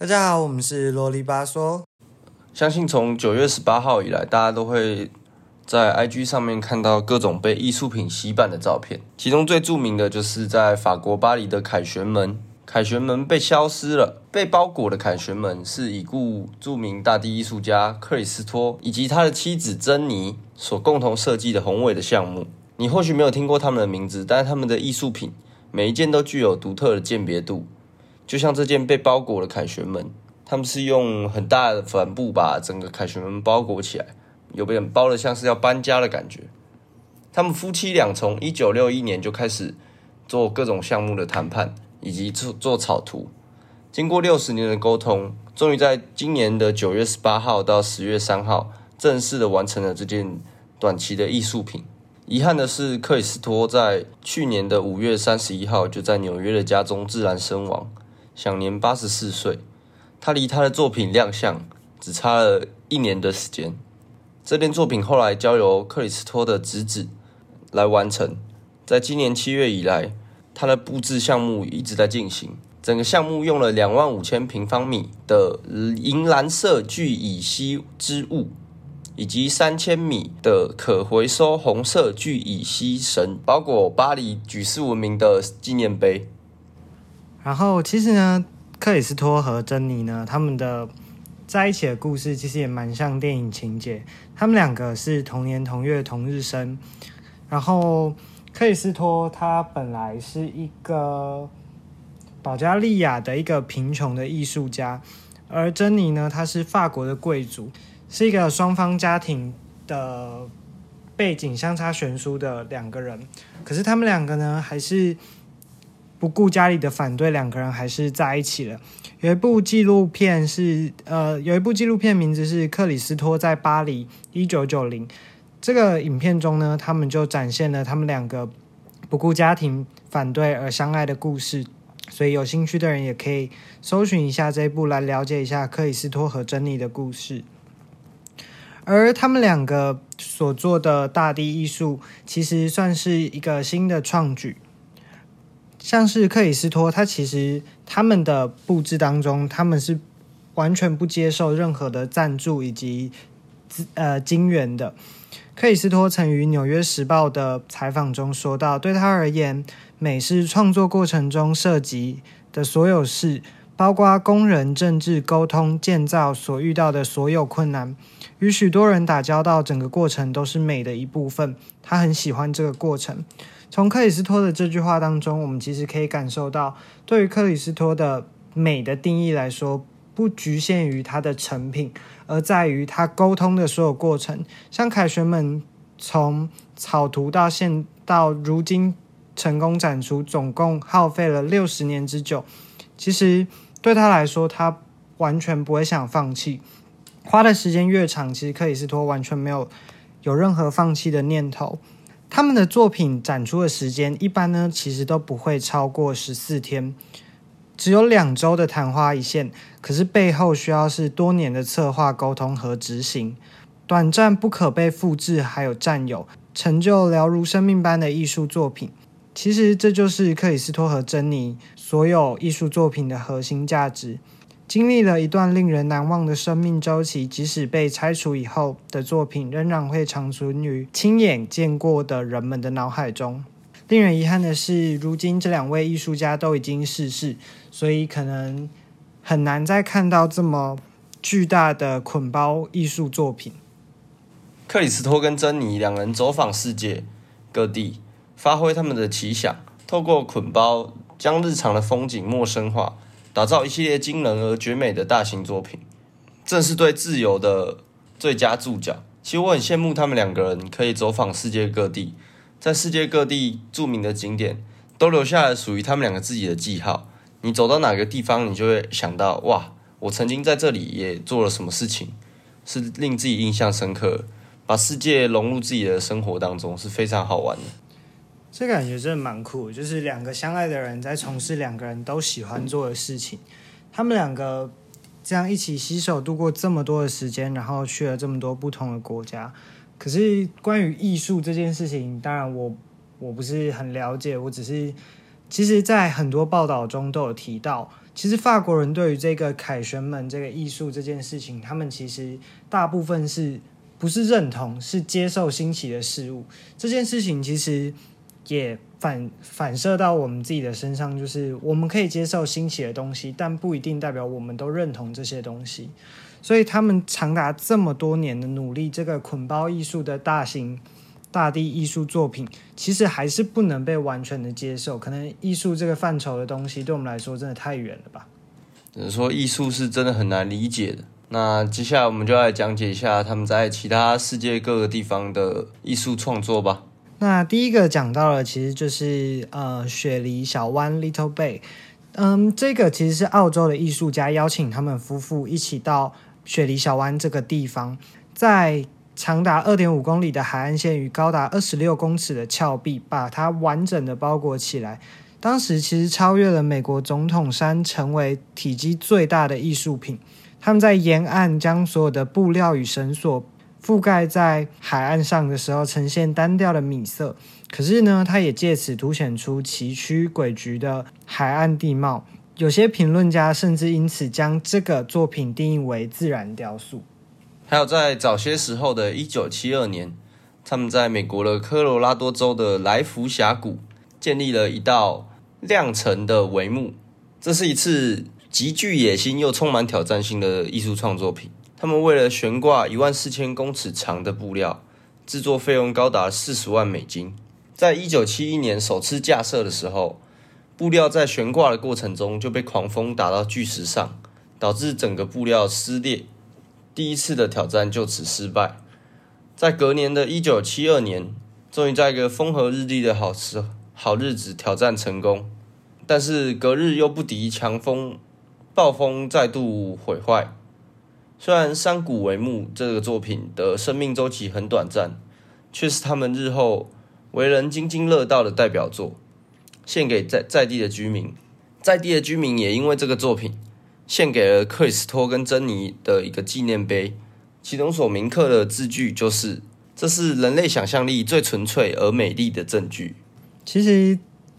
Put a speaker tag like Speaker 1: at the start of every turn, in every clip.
Speaker 1: 大家好，我们是啰里吧嗦。
Speaker 2: 相信从九月十八号以来，大家都会在 IG 上面看到各种被艺术品洗版的照片。其中最著名的就是在法国巴黎的凯旋门，凯旋门被消失了。被包裹的凯旋门是已故著名大地艺术家克里斯托以及他的妻子珍妮所共同设计的宏伟的项目。你或许没有听过他们的名字，但是他们的艺术品每一件都具有独特的鉴别度。就像这件被包裹的凯旋门，他们是用很大的帆布把整个凯旋门包裹起来，有点包的像是要搬家的感觉。他们夫妻俩从一九六一年就开始做各种项目的谈判，以及做做草图。经过六十年的沟通，终于在今年的九月十八号到十月三号正式的完成了这件短期的艺术品。遗憾的是，克里斯托在去年的五月三十一号就在纽约的家中自然身亡。享年八十四岁，他离他的作品亮相只差了一年的时间。这件作品后来交由克里斯托的侄子来完成。在今年七月以来，他的布置项目一直在进行。整个项目用了两万五千平方米的银蓝色聚乙烯织物，以及三千米的可回收红色聚乙烯绳，包裹巴黎举世闻名的纪念碑。
Speaker 1: 然后其实呢，克里斯托和珍妮呢，他们的在一起的故事其实也蛮像电影情节。他们两个是同年同月同日生。然后克里斯托他本来是一个保加利亚的一个贫穷的艺术家，而珍妮呢，她是法国的贵族，是一个双方家庭的背景相差悬殊的两个人。可是他们两个呢，还是。不顾家里的反对，两个人还是在一起了。有一部纪录片是，呃，有一部纪录片名字是《克里斯托在巴黎一九九零》。这个影片中呢，他们就展现了他们两个不顾家庭反对而相爱的故事。所以有兴趣的人也可以搜寻一下这一部，来了解一下克里斯托和珍妮的故事。而他们两个所做的大地艺术，其实算是一个新的创举。像是克里斯托，他其实他们的布置当中，他们是完全不接受任何的赞助以及呃金源的。克里斯托曾于《纽约时报》的采访中说到，对他而言，美是创作过程中涉及的所有事，包括工人、政治、沟通、建造所遇到的所有困难，与许多人打交道，整个过程都是美的一部分。他很喜欢这个过程。从克里斯托的这句话当中，我们其实可以感受到，对于克里斯托的美的定义来说，不局限于它的成品，而在于他沟通的所有过程。像凯旋门从草图到现到如今成功展出，总共耗费了六十年之久。其实对他来说，他完全不会想放弃。花的时间越长，其实克里斯托完全没有有任何放弃的念头。他们的作品展出的时间一般呢，其实都不会超过十四天，只有两周的昙花一现。可是背后需要是多年的策划、沟通和执行，短暂不可被复制，还有占有，成就了如生命般的艺术作品。其实这就是克里斯托和珍妮所有艺术作品的核心价值。经历了一段令人难忘的生命周期，即使被拆除以后的作品，仍然会长存于亲眼见过的人们的脑海中。令人遗憾的是，如今这两位艺术家都已经逝世，所以可能很难再看到这么巨大的捆包艺术作品。
Speaker 2: 克里斯托跟珍妮两人走访世界各地，发挥他们的奇想，透过捆包将日常的风景陌生化。打造一系列惊人而绝美的大型作品，正是对自由的最佳注脚。其实我很羡慕他们两个人可以走访世界各地，在世界各地著名的景点都留下了属于他们两个自己的记号。你走到哪个地方，你就会想到哇，我曾经在这里也做了什么事情，是令自己印象深刻。把世界融入自己的生活当中是非常好玩的。
Speaker 1: 这感觉真的蛮酷，就是两个相爱的人在从事两个人都喜欢做的事情。他们两个这样一起携手度过这么多的时间，然后去了这么多不同的国家。可是关于艺术这件事情，当然我我不是很了解，我只是其实，在很多报道中都有提到，其实法国人对于这个凯旋门这个艺术这件事情，他们其实大部分是不是认同，是接受新奇的事物。这件事情其实也反反射到我们自己的身上，就是我们可以接受新奇的东西，但不一定代表我们都认同这些东西。所以，他们长达这么多年的努力，这个捆包艺术的大型。大地艺术作品其实还是不能被完全的接受，可能艺术这个范畴的东西对我们来说真的太远了吧。
Speaker 2: 只能说艺术是真的很难理解的。那接下来我们就来讲解一下他们在其他世界各个地方的艺术创作吧。
Speaker 1: 那第一个讲到了，其实就是呃雪梨小湾 Little Bay，嗯，这个其实是澳洲的艺术家邀请他们夫妇一起到雪梨小湾这个地方，在。长达二点五公里的海岸线与高达二十六公尺的峭壁，把它完整的包裹起来。当时其实超越了美国总统山，成为体积最大的艺术品。他们在沿岸将所有的布料与绳索覆盖在海岸上的时候，呈现单调的米色。可是呢，它也借此凸显出崎岖诡谲的海岸地貌。有些评论家甚至因此将这个作品定义为自然雕塑。
Speaker 2: 还有在早些时候的1972年，他们在美国的科罗拉多州的来福峡谷建立了一道亮层的帷幕。这是一次极具野心又充满挑战性的艺术创作品。他们为了悬挂一万四千公尺长的布料，制作费用高达四十万美金。在一九七一年首次架设的时候，布料在悬挂的过程中就被狂风打到巨石上，导致整个布料撕裂。第一次的挑战就此失败，在隔年的一九七二年，终于在一个风和日丽的好时好日子挑战成功，但是隔日又不敌强风，暴风再度毁坏。虽然山谷为幕这个作品的生命周期很短暂，却是他们日后为人津津乐道的代表作，献给在在地的居民，在地的居民也因为这个作品。献给了克里斯托跟珍妮的一个纪念碑，其中所铭刻的字句就是：“这是人类想象力最纯粹而美丽的证据。”
Speaker 1: 其实，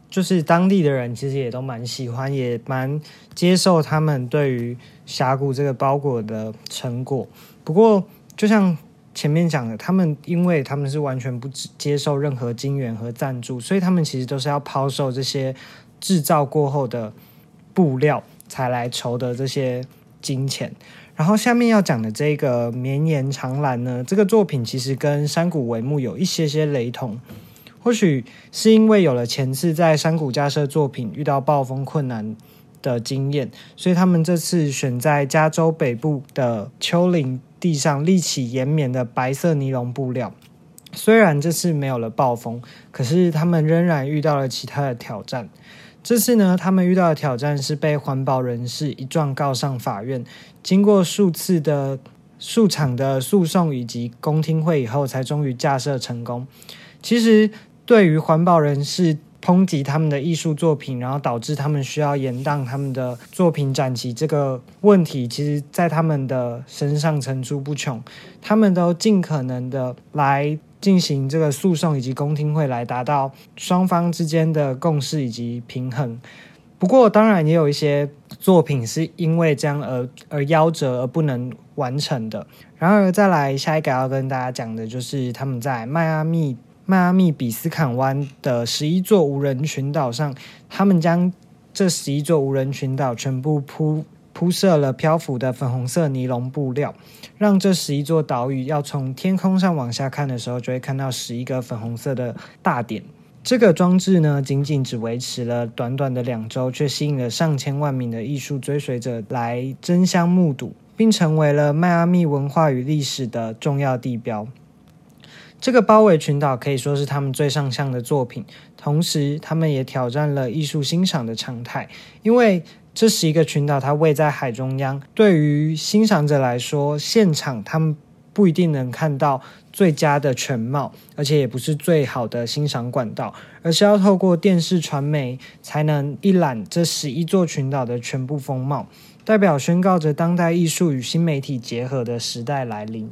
Speaker 1: 就是当地的人其实也都蛮喜欢，也蛮接受他们对于峡谷这个包裹的成果。不过，就像前面讲的，他们因为他们是完全不接受任何金元和赞助，所以他们其实都是要抛售这些制造过后的布料。才来筹得这些金钱，然后下面要讲的这个绵延长蓝呢，这个作品其实跟山谷帷幕有一些些雷同，或许是因为有了前次在山谷架设作品遇到暴风困难的经验，所以他们这次选在加州北部的丘陵地上立起延绵的白色尼龙布料。虽然这次没有了暴风，可是他们仍然遇到了其他的挑战。这次呢，他们遇到的挑战是被环保人士一状告上法院，经过数次的数场的诉讼以及公听会以后，才终于架设成功。其实，对于环保人士抨击他们的艺术作品，然后导致他们需要延宕他们的作品展期这个问题，其实在他们的身上层出不穷。他们都尽可能的来。进行这个诉讼以及公听会来达到双方之间的共识以及平衡。不过，当然也有一些作品是因为这样而而夭折而不能完成的。然而，再来下一个要跟大家讲的就是他们在迈阿密迈阿密比斯坎湾的十一座无人群岛上，他们将这十一座无人群岛全部铺。铺设了漂浮的粉红色尼龙布料，让这十一座岛屿要从天空上往下看的时候，就会看到十一个粉红色的大点。这个装置呢，仅仅只维持了短短的两周，却吸引了上千万名的艺术追随者来争相目睹，并成为了迈阿密文化与历史的重要地标。这个包围群岛可以说是他们最上相的作品，同时他们也挑战了艺术欣赏的常态，因为。这是一个群岛，它位在海中央。对于欣赏者来说，现场他们不一定能看到最佳的全貌，而且也不是最好的欣赏管道，而是要透过电视传媒才能一览这十一座群岛的全部风貌，代表宣告着当代艺术与新媒体结合的时代来临。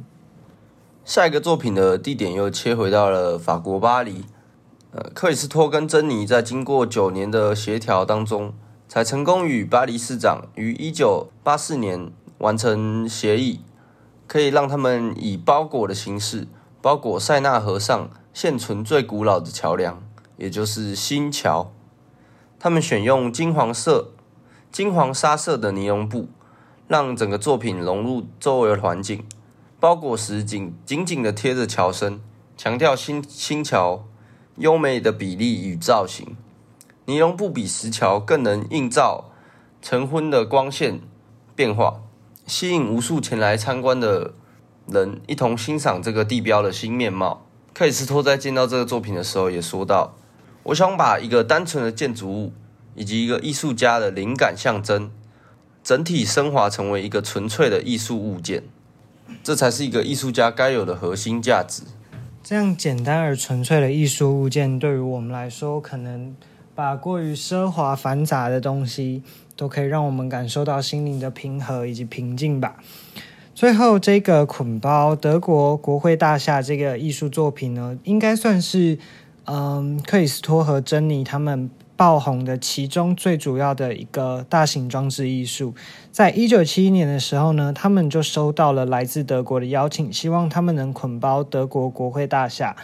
Speaker 2: 下一个作品的地点又切回到了法国巴黎。呃，克里斯托跟珍妮在经过九年的协调当中，才成功与巴黎市长于一九八四年完成协议，可以让他们以包裹的形式包裹塞纳河上现存最古老的桥梁，也就是新桥。他们选用金黄色、金黄沙色的尼龙布，让整个作品融入周围的环境。包裹时紧紧紧的贴着桥身，强调新新桥优美的比例与造型。尼龙布比石桥更能映照晨昏的光线变化，吸引无数前来参观的人一同欣赏这个地标的新面貌。克里斯托在见到这个作品的时候也说到：“我想把一个单纯的建筑物以及一个艺术家的灵感象征，整体升华成为一个纯粹的艺术物件。”这才是一个艺术家该有的核心价值。
Speaker 1: 这样简单而纯粹的艺术物件，对于我们来说，可能把过于奢华繁杂的东西，都可以让我们感受到心灵的平和以及平静吧。最后，这个捆包德国国会大厦这个艺术作品呢，应该算是嗯，克里斯托和珍妮他们。爆红的其中最主要的一个大型装置艺术，在一九七一年的时候呢，他们就收到了来自德国的邀请，希望他们能捆包德国国会大厦。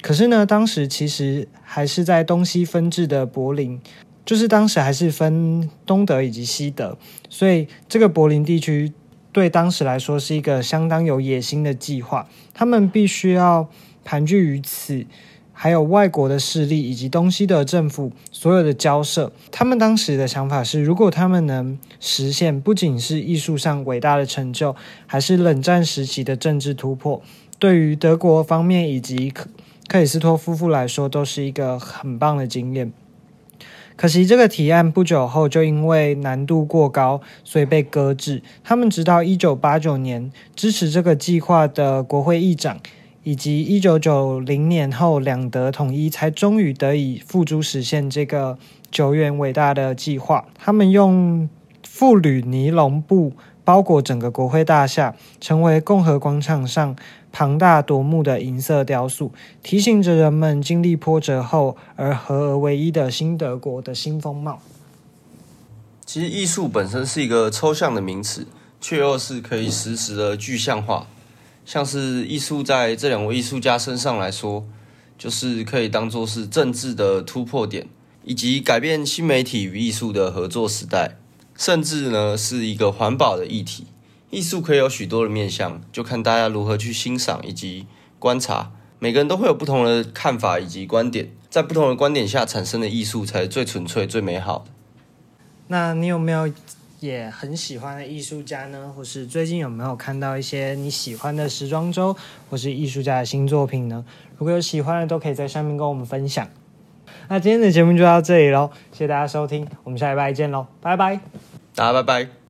Speaker 1: 可是呢，当时其实还是在东西分治的柏林，就是当时还是分东德以及西德，所以这个柏林地区对当时来说是一个相当有野心的计划，他们必须要盘踞于此。还有外国的势力以及东西的政府所有的交涉，他们当时的想法是，如果他们能实现不仅是艺术上伟大的成就，还是冷战时期的政治突破，对于德国方面以及克克里斯托夫妇来说，都是一个很棒的经验。可惜这个提案不久后就因为难度过高，所以被搁置。他们直到一九八九年，支持这个计划的国会议长。以及一九九零年后两德统一，才终于得以付诸实现这个久远伟大的计划。他们用富铝尼龙布包裹整个国会大厦，成为共和广场上庞大夺目的银色雕塑，提醒着人们经历波折后而合而为一的新德国的新风貌。
Speaker 2: 其实，艺术本身是一个抽象的名词，却又是可以实时的具象化。像是艺术在这两位艺术家身上来说，就是可以当做是政治的突破点，以及改变新媒体与艺术的合作时代，甚至呢是一个环保的议题。艺术可以有许多的面向，就看大家如何去欣赏以及观察。每个人都会有不同的看法以及观点，在不同的观点下产生的艺术才是最纯粹、最美好的。
Speaker 1: 那你有没有？也很喜欢的艺术家呢，或是最近有没有看到一些你喜欢的时装周或是艺术家的新作品呢？如果有喜欢的，都可以在上面跟我们分享。那今天的节目就到这里喽，谢谢大家收听，我们下礼拜见喽，拜拜，
Speaker 2: 大家拜拜。